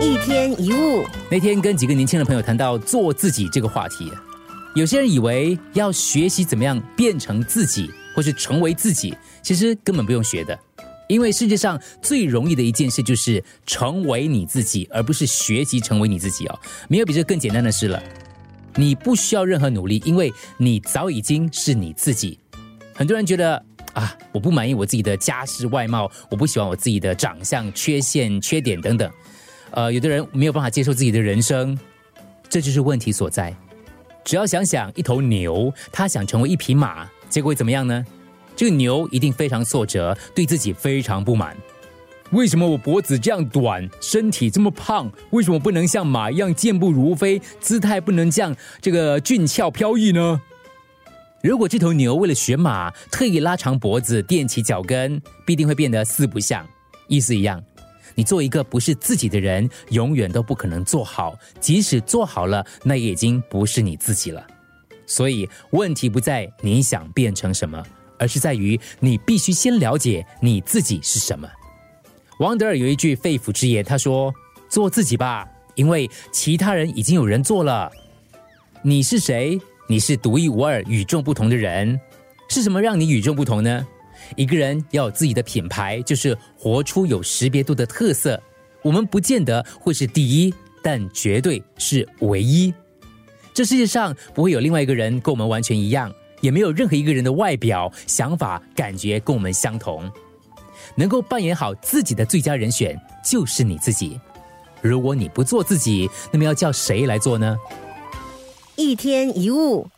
一天一物，那天跟几个年轻的朋友谈到做自己这个话题，有些人以为要学习怎么样变成自己，或是成为自己，其实根本不用学的，因为世界上最容易的一件事就是成为你自己，而不是学习成为你自己哦，没有比这更简单的事了。你不需要任何努力，因为你早已经是你自己。很多人觉得啊，我不满意我自己的家世外貌，我不喜欢我自己的长相、缺陷、缺点等等。呃，有的人没有办法接受自己的人生，这就是问题所在。只要想想一头牛，它想成为一匹马，结果会怎么样呢？这个牛一定非常挫折，对自己非常不满。为什么我脖子这样短，身体这么胖？为什么不能像马一样健步如飞，姿态不能像这个俊俏飘逸呢？如果这头牛为了学马，特意拉长脖子、垫起脚跟，必定会变得四不像。意思一样。你做一个不是自己的人，永远都不可能做好。即使做好了，那也已经不是你自己了。所以问题不在你想变成什么，而是在于你必须先了解你自己是什么。王德尔有一句肺腑之言，他说：“做自己吧，因为其他人已经有人做了。你是谁？你是独一无二、与众不同的人。是什么让你与众不同呢？”一个人要有自己的品牌，就是活出有识别度的特色。我们不见得会是第一，但绝对是唯一。这世界上不会有另外一个人跟我们完全一样，也没有任何一个人的外表、想法、感觉跟我们相同。能够扮演好自己的最佳人选就是你自己。如果你不做自己，那么要叫谁来做呢？一天一物。